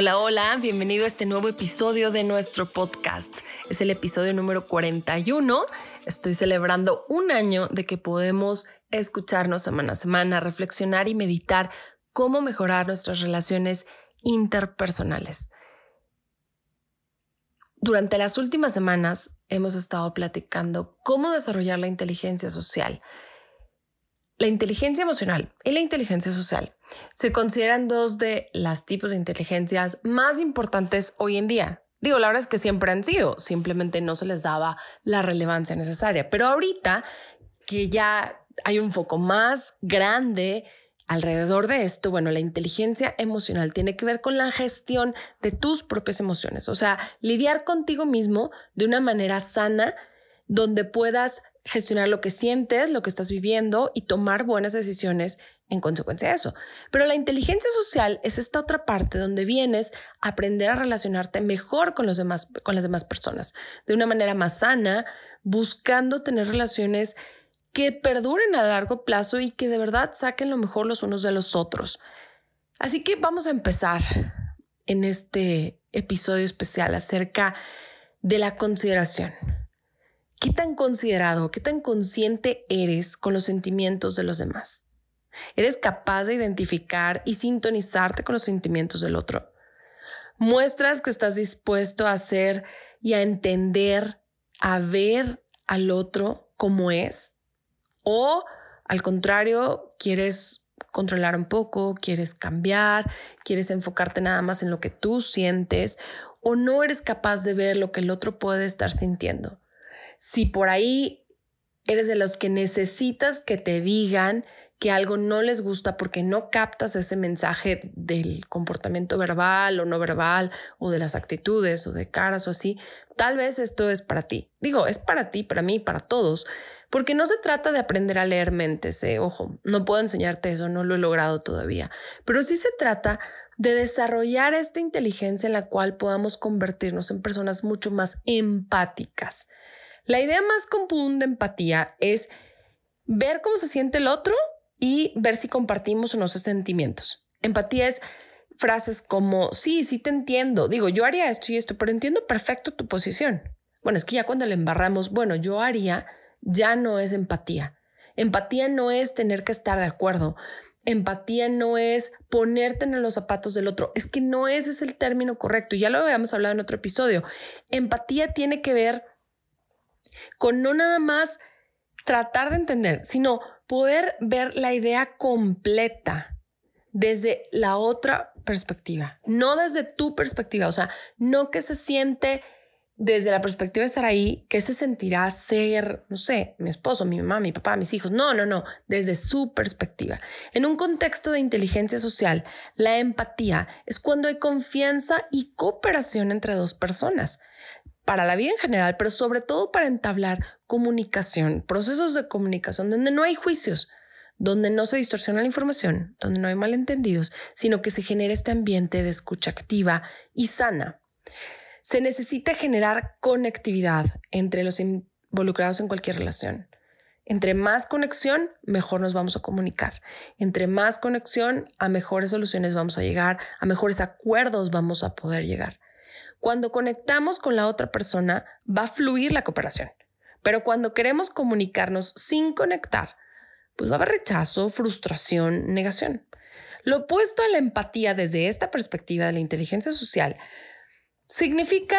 Hola, hola, bienvenido a este nuevo episodio de nuestro podcast. Es el episodio número 41. Estoy celebrando un año de que podemos escucharnos semana a semana, reflexionar y meditar cómo mejorar nuestras relaciones interpersonales. Durante las últimas semanas hemos estado platicando cómo desarrollar la inteligencia social la inteligencia emocional y la inteligencia social se consideran dos de las tipos de inteligencias más importantes hoy en día. Digo, la verdad es que siempre han sido, simplemente no se les daba la relevancia necesaria. Pero ahorita que ya hay un foco más grande alrededor de esto, bueno, la inteligencia emocional tiene que ver con la gestión de tus propias emociones, o sea, lidiar contigo mismo de una manera sana donde puedas gestionar lo que sientes, lo que estás viviendo y tomar buenas decisiones en consecuencia de eso. Pero la inteligencia social es esta otra parte donde vienes a aprender a relacionarte mejor con los demás con las demás personas, de una manera más sana, buscando tener relaciones que perduren a largo plazo y que de verdad saquen lo mejor los unos de los otros. Así que vamos a empezar en este episodio especial acerca de la consideración. ¿Qué tan considerado, qué tan consciente eres con los sentimientos de los demás? ¿Eres capaz de identificar y sintonizarte con los sentimientos del otro? ¿Muestras que estás dispuesto a hacer y a entender, a ver al otro como es? ¿O al contrario, quieres controlar un poco, quieres cambiar, quieres enfocarte nada más en lo que tú sientes o no eres capaz de ver lo que el otro puede estar sintiendo? Si por ahí eres de los que necesitas que te digan que algo no les gusta porque no captas ese mensaje del comportamiento verbal o no verbal o de las actitudes o de caras o así, tal vez esto es para ti. Digo, es para ti, para mí, para todos, porque no se trata de aprender a leer mentes, eh. ojo, no puedo enseñarte eso, no lo he logrado todavía, pero sí se trata de desarrollar esta inteligencia en la cual podamos convertirnos en personas mucho más empáticas. La idea más común de empatía es ver cómo se siente el otro y ver si compartimos unos sentimientos. Empatía es frases como, sí, sí te entiendo, digo, yo haría esto y esto, pero entiendo perfecto tu posición. Bueno, es que ya cuando le embarramos, bueno, yo haría, ya no es empatía. Empatía no es tener que estar de acuerdo. Empatía no es ponerte en los zapatos del otro. Es que no ese es el término correcto. Ya lo habíamos hablado en otro episodio. Empatía tiene que ver con no nada más tratar de entender, sino poder ver la idea completa desde la otra perspectiva, no desde tu perspectiva, o sea, no que se siente desde la perspectiva de estar ahí, que se sentirá ser, no sé, mi esposo, mi mamá, mi papá, mis hijos. No, no, no, desde su perspectiva. En un contexto de inteligencia social, la empatía es cuando hay confianza y cooperación entre dos personas para la vida en general, pero sobre todo para entablar comunicación, procesos de comunicación donde no hay juicios, donde no se distorsiona la información, donde no hay malentendidos, sino que se genera este ambiente de escucha activa y sana. Se necesita generar conectividad entre los involucrados en cualquier relación. Entre más conexión, mejor nos vamos a comunicar. Entre más conexión, a mejores soluciones vamos a llegar, a mejores acuerdos vamos a poder llegar. Cuando conectamos con la otra persona, va a fluir la cooperación. Pero cuando queremos comunicarnos sin conectar, pues va a haber rechazo, frustración, negación. Lo opuesto a la empatía desde esta perspectiva de la inteligencia social significa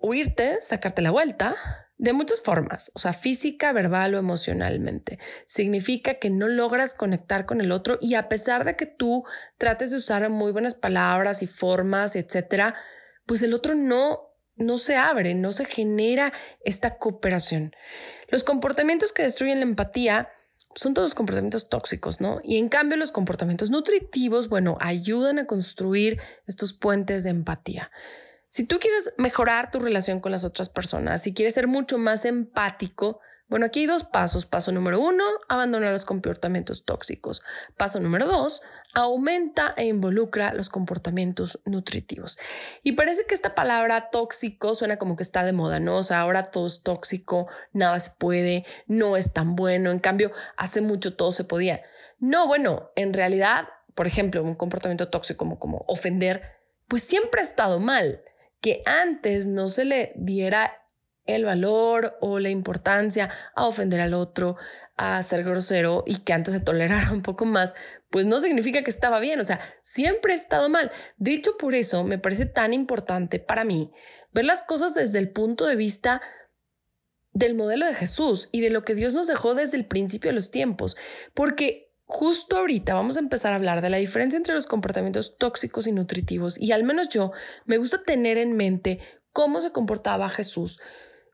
huirte, sacarte la vuelta, de muchas formas, o sea, física, verbal o emocionalmente. Significa que no logras conectar con el otro y a pesar de que tú trates de usar muy buenas palabras y formas, etcétera, pues el otro no no se abre, no se genera esta cooperación. Los comportamientos que destruyen la empatía son todos comportamientos tóxicos, ¿no? Y en cambio los comportamientos nutritivos, bueno, ayudan a construir estos puentes de empatía. Si tú quieres mejorar tu relación con las otras personas, si quieres ser mucho más empático, bueno, aquí hay dos pasos. Paso número uno, abandonar los comportamientos tóxicos. Paso número dos, aumenta e involucra los comportamientos nutritivos. Y parece que esta palabra tóxico suena como que está de moda, ¿no? O sea, ahora todo es tóxico, nada se puede, no es tan bueno. En cambio, hace mucho todo se podía. No, bueno, en realidad, por ejemplo, un comportamiento tóxico como, como ofender, pues siempre ha estado mal. Que antes no se le diera el valor o la importancia a ofender al otro, a ser grosero y que antes se tolerara un poco más, pues no significa que estaba bien, o sea, siempre ha estado mal. De hecho, por eso me parece tan importante para mí ver las cosas desde el punto de vista del modelo de Jesús y de lo que Dios nos dejó desde el principio de los tiempos, porque justo ahorita vamos a empezar a hablar de la diferencia entre los comportamientos tóxicos y nutritivos y al menos yo me gusta tener en mente cómo se comportaba Jesús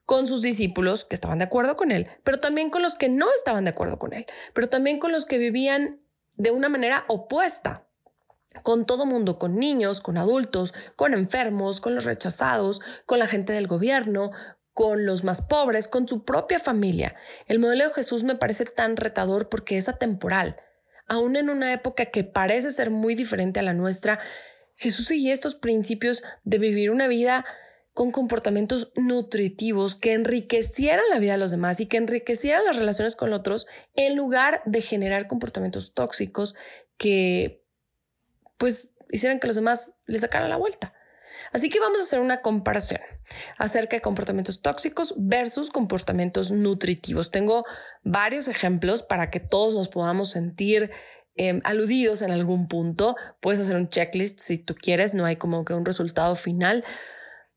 con sus discípulos que estaban de acuerdo con él, pero también con los que no estaban de acuerdo con él, pero también con los que vivían de una manera opuesta, con todo mundo, con niños, con adultos, con enfermos, con los rechazados, con la gente del gobierno, con los más pobres, con su propia familia. El modelo de Jesús me parece tan retador porque es atemporal. Aún en una época que parece ser muy diferente a la nuestra, Jesús seguía estos principios de vivir una vida con comportamientos nutritivos que enriquecieran la vida de los demás y que enriquecieran las relaciones con otros en lugar de generar comportamientos tóxicos que pues hicieran que los demás le sacaran la vuelta. Así que vamos a hacer una comparación acerca de comportamientos tóxicos versus comportamientos nutritivos. Tengo varios ejemplos para que todos nos podamos sentir em, aludidos en algún punto. Puedes hacer un checklist si tú quieres, no hay como que un resultado final,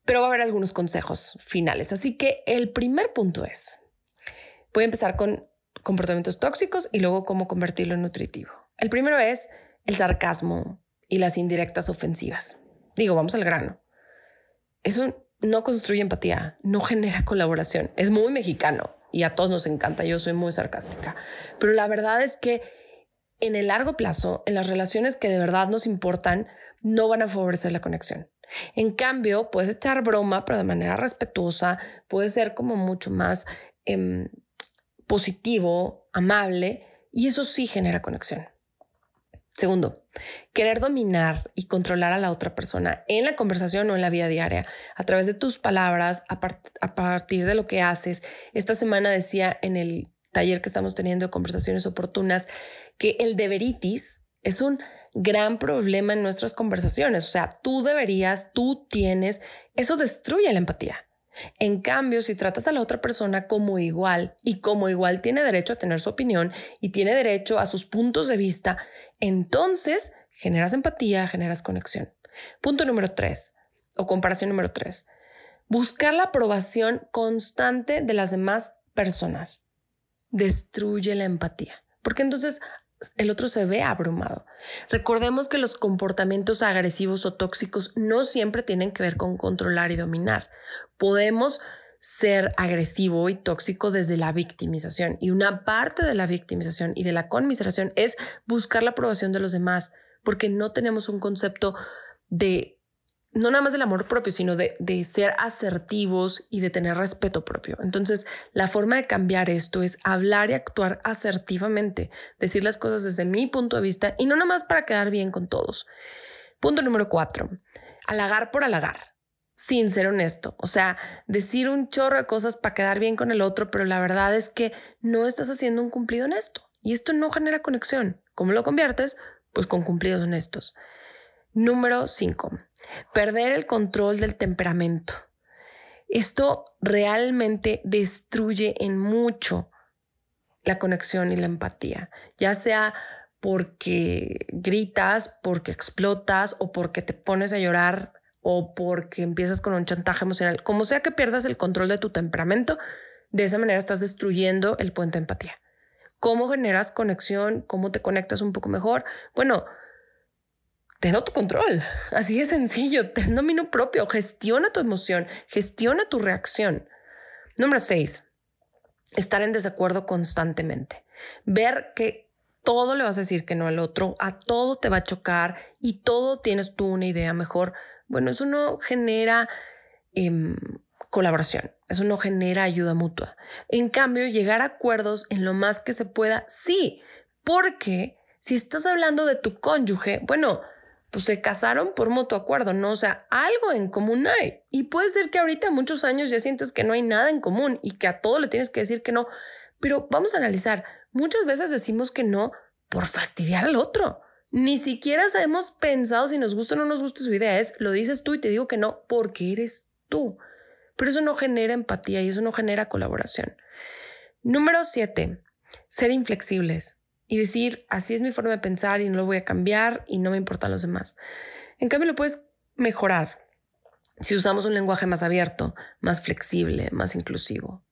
pero va a haber algunos consejos finales. Así que el primer punto es, voy a empezar con comportamientos tóxicos y luego cómo convertirlo en nutritivo. El primero es el sarcasmo y las indirectas ofensivas. Digo, vamos al grano. Eso no construye empatía, no genera colaboración. Es muy mexicano y a todos nos encanta. Yo soy muy sarcástica. Pero la verdad es que en el largo plazo, en las relaciones que de verdad nos importan, no van a favorecer la conexión. En cambio, puedes echar broma, pero de manera respetuosa, puede ser como mucho más em, positivo, amable, y eso sí genera conexión. Segundo, querer dominar y controlar a la otra persona en la conversación o en la vida diaria, a través de tus palabras, a, a partir de lo que haces. Esta semana decía en el taller que estamos teniendo de conversaciones oportunas que el deberitis es un gran problema en nuestras conversaciones. O sea, tú deberías, tú tienes, eso destruye la empatía. En cambio, si tratas a la otra persona como igual y como igual tiene derecho a tener su opinión y tiene derecho a sus puntos de vista, entonces generas empatía, generas conexión. Punto número tres, o comparación número tres, buscar la aprobación constante de las demás personas destruye la empatía. Porque entonces el otro se ve abrumado. Recordemos que los comportamientos agresivos o tóxicos no siempre tienen que ver con controlar y dominar. Podemos ser agresivo y tóxico desde la victimización y una parte de la victimización y de la conmiseración es buscar la aprobación de los demás porque no tenemos un concepto de no nada más del amor propio, sino de, de, ser asertivos y de tener respeto propio. Entonces, la forma de cambiar esto es hablar y actuar asertivamente, decir las cosas desde mi punto de vista y no nada más para quedar bien con todos. Punto número cuatro, halagar por halagar, sin ser honesto. O sea, decir un chorro de cosas para quedar bien con el otro, pero la verdad es que no estás haciendo un cumplido honesto y esto no genera conexión. ¿Cómo lo conviertes? Pues con cumplidos honestos. Número 5. Perder el control del temperamento. Esto realmente destruye en mucho la conexión y la empatía, ya sea porque gritas, porque explotas o porque te pones a llorar o porque empiezas con un chantaje emocional. Como sea que pierdas el control de tu temperamento, de esa manera estás destruyendo el puente de empatía. ¿Cómo generas conexión? ¿Cómo te conectas un poco mejor? Bueno, ten autocontrol. Así de sencillo, ten dominio propio, gestiona tu emoción, gestiona tu reacción. Número seis, estar en desacuerdo constantemente. Ver que todo le vas a decir que no al otro, a todo te va a chocar y todo tienes tú una idea mejor. Bueno, eso no genera em, colaboración, eso no genera ayuda mutua. En cambio, llegar a acuerdos en lo más que se pueda, sí, porque si estás hablando de tu cónyuge, bueno, pues se casaron por mutuo acuerdo, ¿no? O sea, algo en común hay. Y puede ser que ahorita muchos años ya sientes que no hay nada en común y que a todo le tienes que decir que no. Pero vamos a analizar, muchas veces decimos que no por fastidiar al otro. Ni siquiera hemos pensado si nos gusta o no nos gusta su idea. Es, lo dices tú y te digo que no porque eres tú. Pero eso no genera empatía y eso no genera colaboración. Número siete, ser inflexibles y decir, así es mi forma de pensar y no lo voy a cambiar y no me importan los demás. En cambio, lo puedes mejorar si usamos un lenguaje más abierto, más flexible, más inclusivo.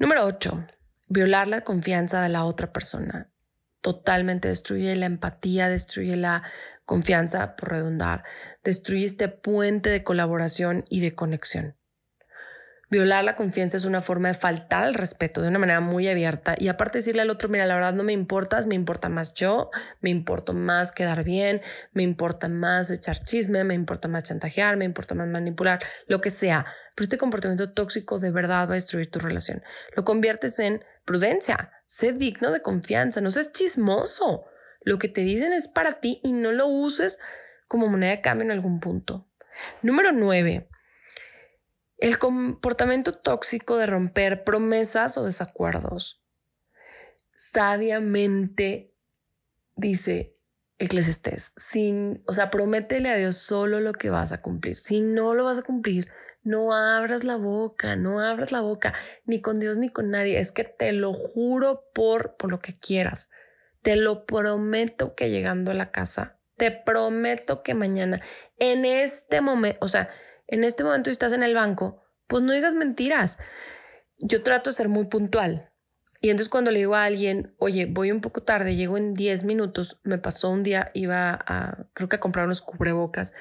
Número 8. Violar la confianza de la otra persona. Totalmente destruye la empatía, destruye la confianza, por redundar, destruye este puente de colaboración y de conexión. Violar la confianza es una forma de faltar al respeto de una manera muy abierta y aparte decirle al otro, mira, la verdad no me importas, me importa más yo, me importa más quedar bien, me importa más echar chisme, me importa más chantajear, me importa más manipular, lo que sea. Pero este comportamiento tóxico de verdad va a destruir tu relación. Lo conviertes en prudencia, sé digno de confianza, no seas chismoso. Lo que te dicen es para ti y no lo uses como moneda de cambio en algún punto. Número nueve el comportamiento tóxico de romper promesas o desacuerdos. Sabiamente dice Eclesiastés, sin, o sea, prométele a Dios solo lo que vas a cumplir. Si no lo vas a cumplir, no abras la boca, no abras la boca, ni con Dios ni con nadie. Es que te lo juro por, por lo que quieras. Te lo prometo que llegando a la casa, te prometo que mañana, en este momento, o sea, en este momento estás en el banco, pues no digas mentiras. Yo trato de ser muy puntual. Y entonces cuando le digo a alguien, oye, voy un poco tarde, llego en 10 minutos, me pasó un día, iba a, creo que a comprar unos cubrebocas,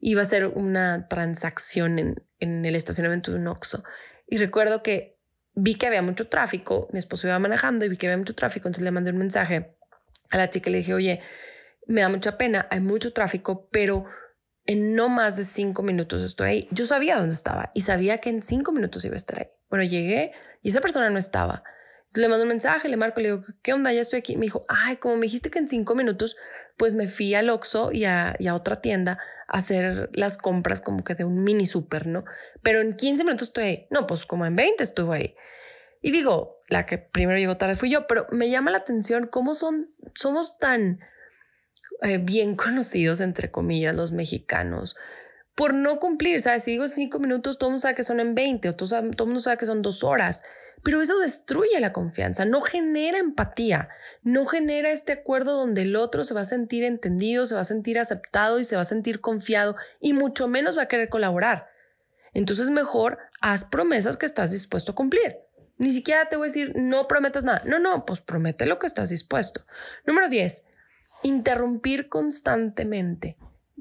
iba a hacer una transacción en, en el estacionamiento de un Oxxo. Y recuerdo que vi que había mucho tráfico, mi esposo iba manejando y vi que había mucho tráfico, entonces le mandé un mensaje a la chica y le dije, oye, me da mucha pena, hay mucho tráfico, pero en no más de cinco minutos estoy ahí. Yo sabía dónde estaba y sabía que en cinco minutos iba a estar ahí. Bueno, llegué y esa persona no estaba. le mando un mensaje, le marco, le digo, ¿qué onda? Ya estoy aquí. Me dijo, ay, como me dijiste que en cinco minutos, pues me fui al Oxxo y a, otra tienda a hacer las compras como que de un mini súper, ¿no? Pero en 15 minutos estoy ahí. No, pues como en 20 estuve ahí. Y digo, la que primero llegó tarde fui yo, pero me llama la atención cómo son, somos tan eh, bien conocidos, entre comillas, los mexicanos, por no cumplir, ¿sabes? Si digo cinco minutos, todo el mundo sabe que son en 20 o todo, el mundo sabe que son dos horas, pero eso destruye la confianza, no genera empatía, no genera este acuerdo donde el otro se va a sentir entendido, se va a sentir aceptado y se va a sentir confiado y mucho menos va a querer colaborar. Entonces mejor haz promesas que estás dispuesto a cumplir. Ni siquiera te voy a decir no prometas nada. No, no, pues promete lo que estás dispuesto. Número 10. Interrumpir constantemente,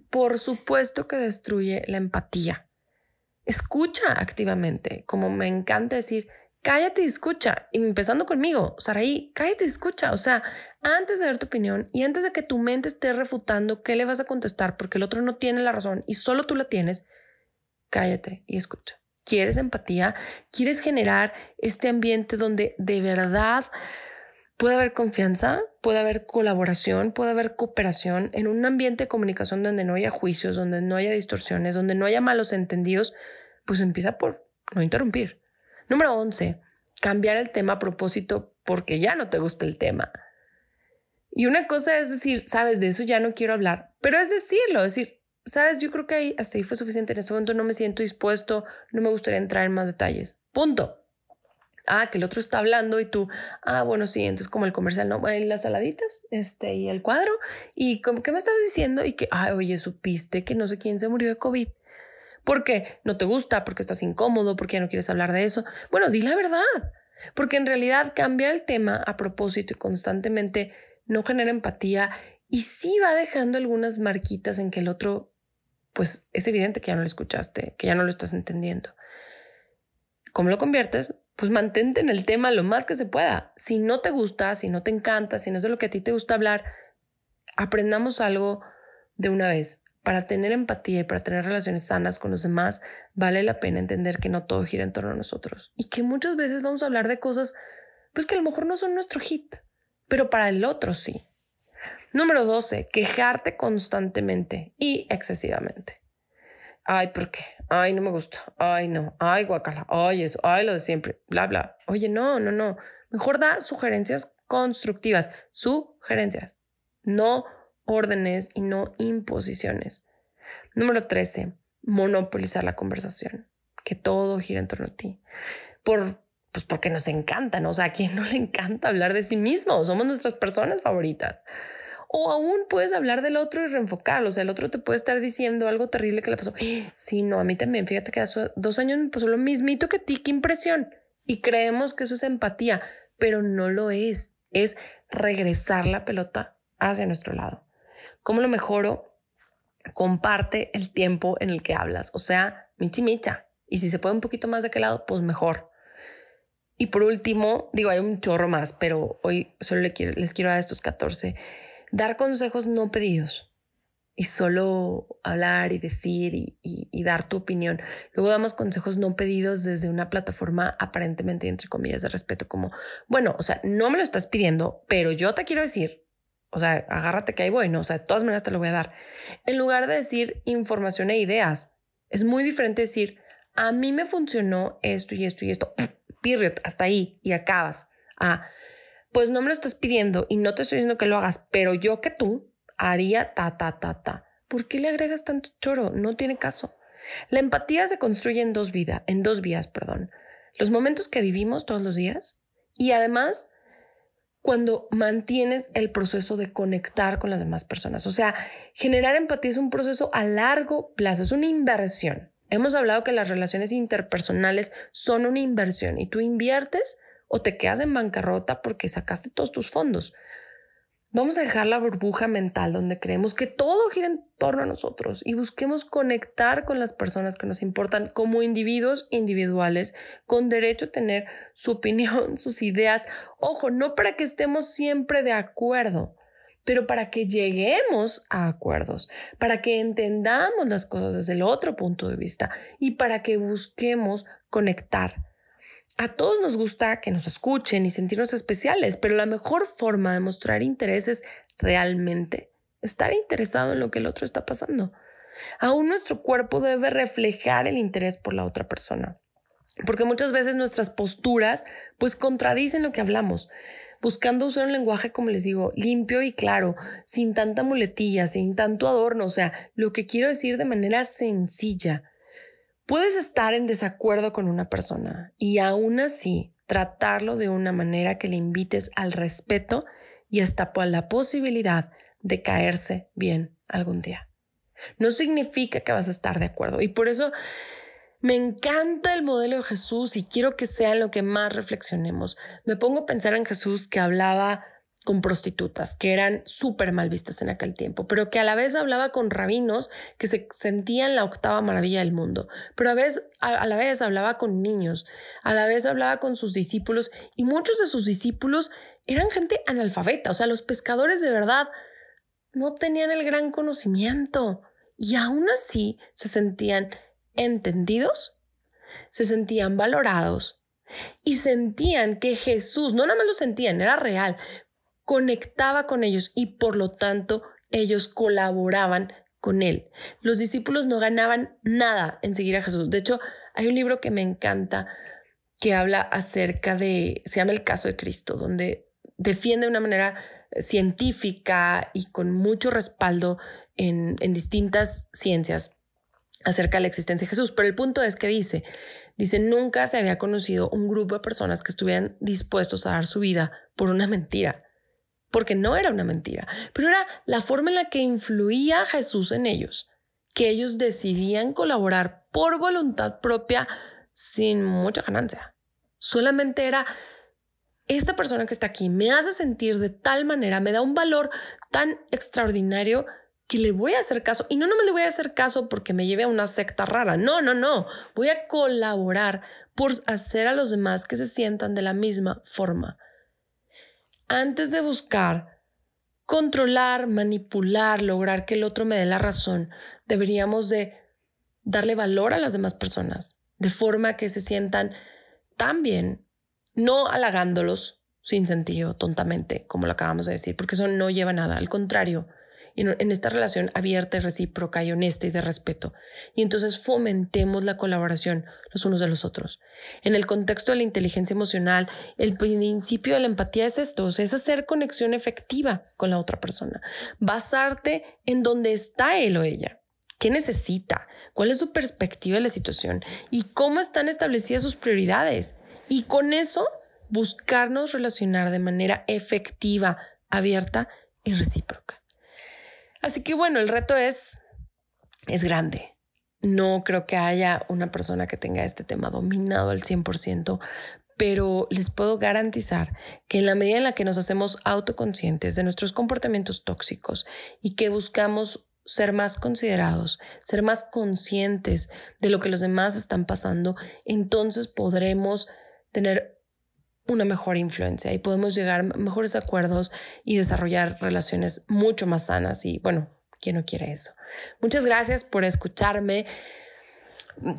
por supuesto que destruye la empatía. Escucha activamente, como me encanta decir, cállate y escucha. Y empezando conmigo, Saraí, cállate y escucha. O sea, antes de dar tu opinión y antes de que tu mente esté refutando qué le vas a contestar porque el otro no tiene la razón y solo tú la tienes, cállate y escucha. ¿Quieres empatía? ¿Quieres generar este ambiente donde de verdad puede haber confianza, puede haber colaboración, puede haber cooperación en un ambiente de comunicación donde no haya juicios, donde no haya distorsiones, donde no haya malos entendidos, pues empieza por no interrumpir. Número 11, cambiar el tema a propósito porque ya no te gusta el tema. Y una cosa es decir, sabes, de eso ya no quiero hablar, pero es decirlo, decir, sabes, yo creo que ahí, hasta ahí fue suficiente en ese momento, no me siento dispuesto, no me gustaría entrar en más detalles. Punto ah, que el otro está hablando y tú, ah, bueno, sí, entonces como el comercial, ¿no? Y las saladitas, este, y el cuadro, y como, ¿qué me estás diciendo? Y que, ah, oye, supiste que no sé quién se murió de COVID. ¿Por qué? ¿No te gusta? ¿Porque estás incómodo? ¿Porque ya no quieres hablar de eso? Bueno, di la verdad. Porque en realidad cambiar el tema a propósito y constantemente no genera empatía y sí va dejando algunas marquitas en que el otro, pues es evidente que ya no lo escuchaste, que ya no lo estás entendiendo. ¿Cómo lo conviertes? Pues mantente en el tema lo más que se pueda. Si no te gusta, si no te encanta, si no es de lo que a ti te gusta hablar, aprendamos algo de una vez. para tener empatía y para tener relaciones sanas con los demás, vale la pena entender que no todo gira en torno a nosotros y que muchas veces vamos a hablar de cosas pues que a lo mejor no son nuestro hit, pero para el otro sí. Número 12, quejarte constantemente y excesivamente. Ay, ¿por qué? Ay, no me gusta. Ay, no. Ay, guacala. Ay, eso. Ay, lo de siempre. Bla, bla. Oye, no, no, no. Mejor da sugerencias constructivas. Sugerencias. No órdenes y no imposiciones. Número 13. Monopolizar la conversación. Que todo gira en torno a ti. Por pues porque nos encanta, ¿no? O sea, ¿a quién no le encanta hablar de sí mismo? Somos nuestras personas favoritas. O aún puedes hablar del otro y reenfocarlo. O sea, el otro te puede estar diciendo algo terrible que le pasó. Sí, no, a mí también. Fíjate que hace dos años me pasó lo mismito que ti. Qué impresión. Y creemos que eso es empatía, pero no lo es. Es regresar la pelota hacia nuestro lado. ¿Cómo lo mejoro? Comparte el tiempo en el que hablas. O sea, michi micha. Y si se puede un poquito más de aquel lado, pues mejor. Y por último, digo, hay un chorro más, pero hoy solo les quiero, les quiero dar estos 14. Dar consejos no pedidos y solo hablar y decir y, y, dar tu opinión. Luego damos consejos no pedidos desde una plataforma aparentemente, entre comillas, de respeto, como, bueno, o sea, no me lo estás pidiendo, pero yo te quiero decir, o sea, agárrate que hay bueno, o sea, de todas maneras te lo voy a dar. En lugar de decir información e ideas, es muy diferente decir, a mí me funcionó esto y esto y esto period, hasta ahí y acabas. Ah, pues no me lo estás pidiendo y no te estoy diciendo que lo hagas, pero yo que tú haría ta, ta, ta, ta. ¿Por qué le agregas tanto choro? No tiene caso. La empatía se construye en dos vidas, en dos vías, perdón. Los momentos que vivimos todos los días y además cuando mantienes el proceso de conectar con las demás personas. O sea, generar empatía es un proceso a largo plazo, es una inversión. Hemos hablado que las relaciones interpersonales son una inversión y tú inviertes o te quedas en bancarrota porque sacaste todos tus fondos. Vamos a dejar la burbuja mental donde creemos que todo gira en torno a nosotros y busquemos conectar con las personas que nos importan como individuos individuales con derecho a tener su opinión, sus ideas. Ojo, no para que estemos siempre de acuerdo, pero para que lleguemos a acuerdos, para que entendamos las cosas desde el otro punto de vista y para que busquemos conectar. A todos nos gusta que nos escuchen y sentirnos especiales, pero la mejor forma de mostrar interés es realmente estar interesado en lo que el otro está pasando. Aún nuestro cuerpo debe reflejar el interés por la otra persona, porque muchas veces nuestras posturas pues contradicen lo que hablamos buscando usar un lenguaje, como les digo, limpio y claro, sin tanta muletilla, sin tanto adorno, o sea, lo que quiero decir de manera sencilla. Puedes estar en desacuerdo con una persona y aún así tratarlo de una manera que le invites al respeto y hasta la posibilidad de caerse bien algún día. No significa que vas a estar de acuerdo y por eso me encanta el modelo de Jesús y quiero que sea lo que más reflexionemos. Me pongo a pensar en Jesús que hablaba con prostitutas que eran súper mal vistas en aquel tiempo, pero que a la vez hablaba con rabinos que se sentían la octava maravilla del mundo, pero a, vez, a, la vez hablaba con niños, a la vez hablaba con sus discípulos y muchos de sus discípulos eran gente analfabeta, o sea, los pescadores de verdad no tenían el gran conocimiento y aún así se sentían entendidos, se sentían valorados y sentían que Jesús, no nada más lo sentían, era real, conectaba con ellos y por lo tanto ellos colaboraban con él. Los discípulos no ganaban nada en seguir a Jesús. De hecho, hay un libro que me encanta que habla acerca de, se llama El caso de Cristo, donde defiende de una manera científica y con mucho respaldo en, en distintas ciencias acerca de la existencia de Jesús. Pero el punto es que dice, dice, nunca se había conocido un grupo de personas que estuvieran dispuestos a dar su vida por una mentira, porque no era una mentira, pero era la forma en la que influía Jesús en ellos, que ellos decidían colaborar por voluntad propia sin mucha ganancia. Solamente era esta persona que está aquí me hace sentir de tal manera, me da un valor tan extraordinario que le voy a hacer caso. Y no, no me le voy a hacer caso porque me lleve a una secta rara. No, no, no. Voy a colaborar por hacer a los demás que se sientan de la misma forma. Antes de buscar controlar, manipular, lograr que el otro me dé la razón. Deberíamos de darle valor a las demás personas, de forma que se sientan tan bien, no halagándolos sin sentido, tontamente, como lo acabamos de decir, porque eso no lleva nada. Al contrario, en esta relación abierta y recíproca y honesta y de respeto. Y entonces fomentemos la colaboración los unos de los otros. En el contexto de la inteligencia emocional, el principio de la empatía es esto, es hacer conexión efectiva con la otra persona, basarte en dónde está él o ella. ¿Qué necesita? ¿Cuál es su perspectiva de la situación? ¿Y cómo están establecidas sus prioridades? Y con eso buscarnos relacionar de manera efectiva, abierta y recíproca. Así que bueno, el reto es, es grande. No creo que haya una persona que tenga este tema dominado al 100%, pero les puedo garantizar que en la medida en la que nos hacemos autoconscientes de nuestros comportamientos tóxicos y que buscamos ser más considerados, ser más conscientes de lo que los demás están pasando, entonces podremos tener una mejor influencia y podemos llegar a mejores acuerdos y desarrollar relaciones mucho más sanas. Y bueno, ¿quién no quiere eso? Muchas gracias por escucharme.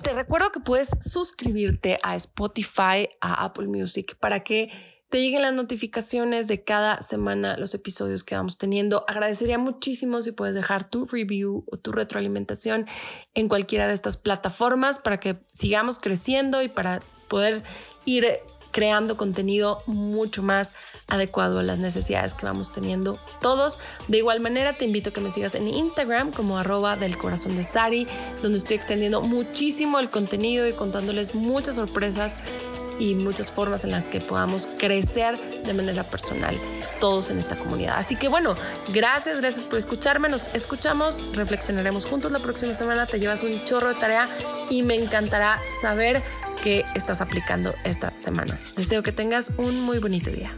Te recuerdo que puedes suscribirte a Spotify, a Apple Music, para que te lleguen las notificaciones de cada semana, los episodios que vamos teniendo. Agradecería muchísimo si puedes dejar tu review o tu retroalimentación en cualquiera de estas plataformas para que sigamos creciendo y para poder ir creando contenido mucho más adecuado a las necesidades que vamos teniendo todos. De igual manera, te invito a que me sigas en Instagram como arroba del corazón de Sari, donde estoy extendiendo muchísimo el contenido y contándoles muchas sorpresas y muchas formas en las que podamos crecer de manera personal todos en esta comunidad. Así que bueno, gracias, gracias por escucharme. Nos escuchamos, reflexionaremos juntos la próxima semana. Te llevas un chorro de tarea y me encantará saber que estás aplicando esta semana. Deseo que tengas un muy bonito día.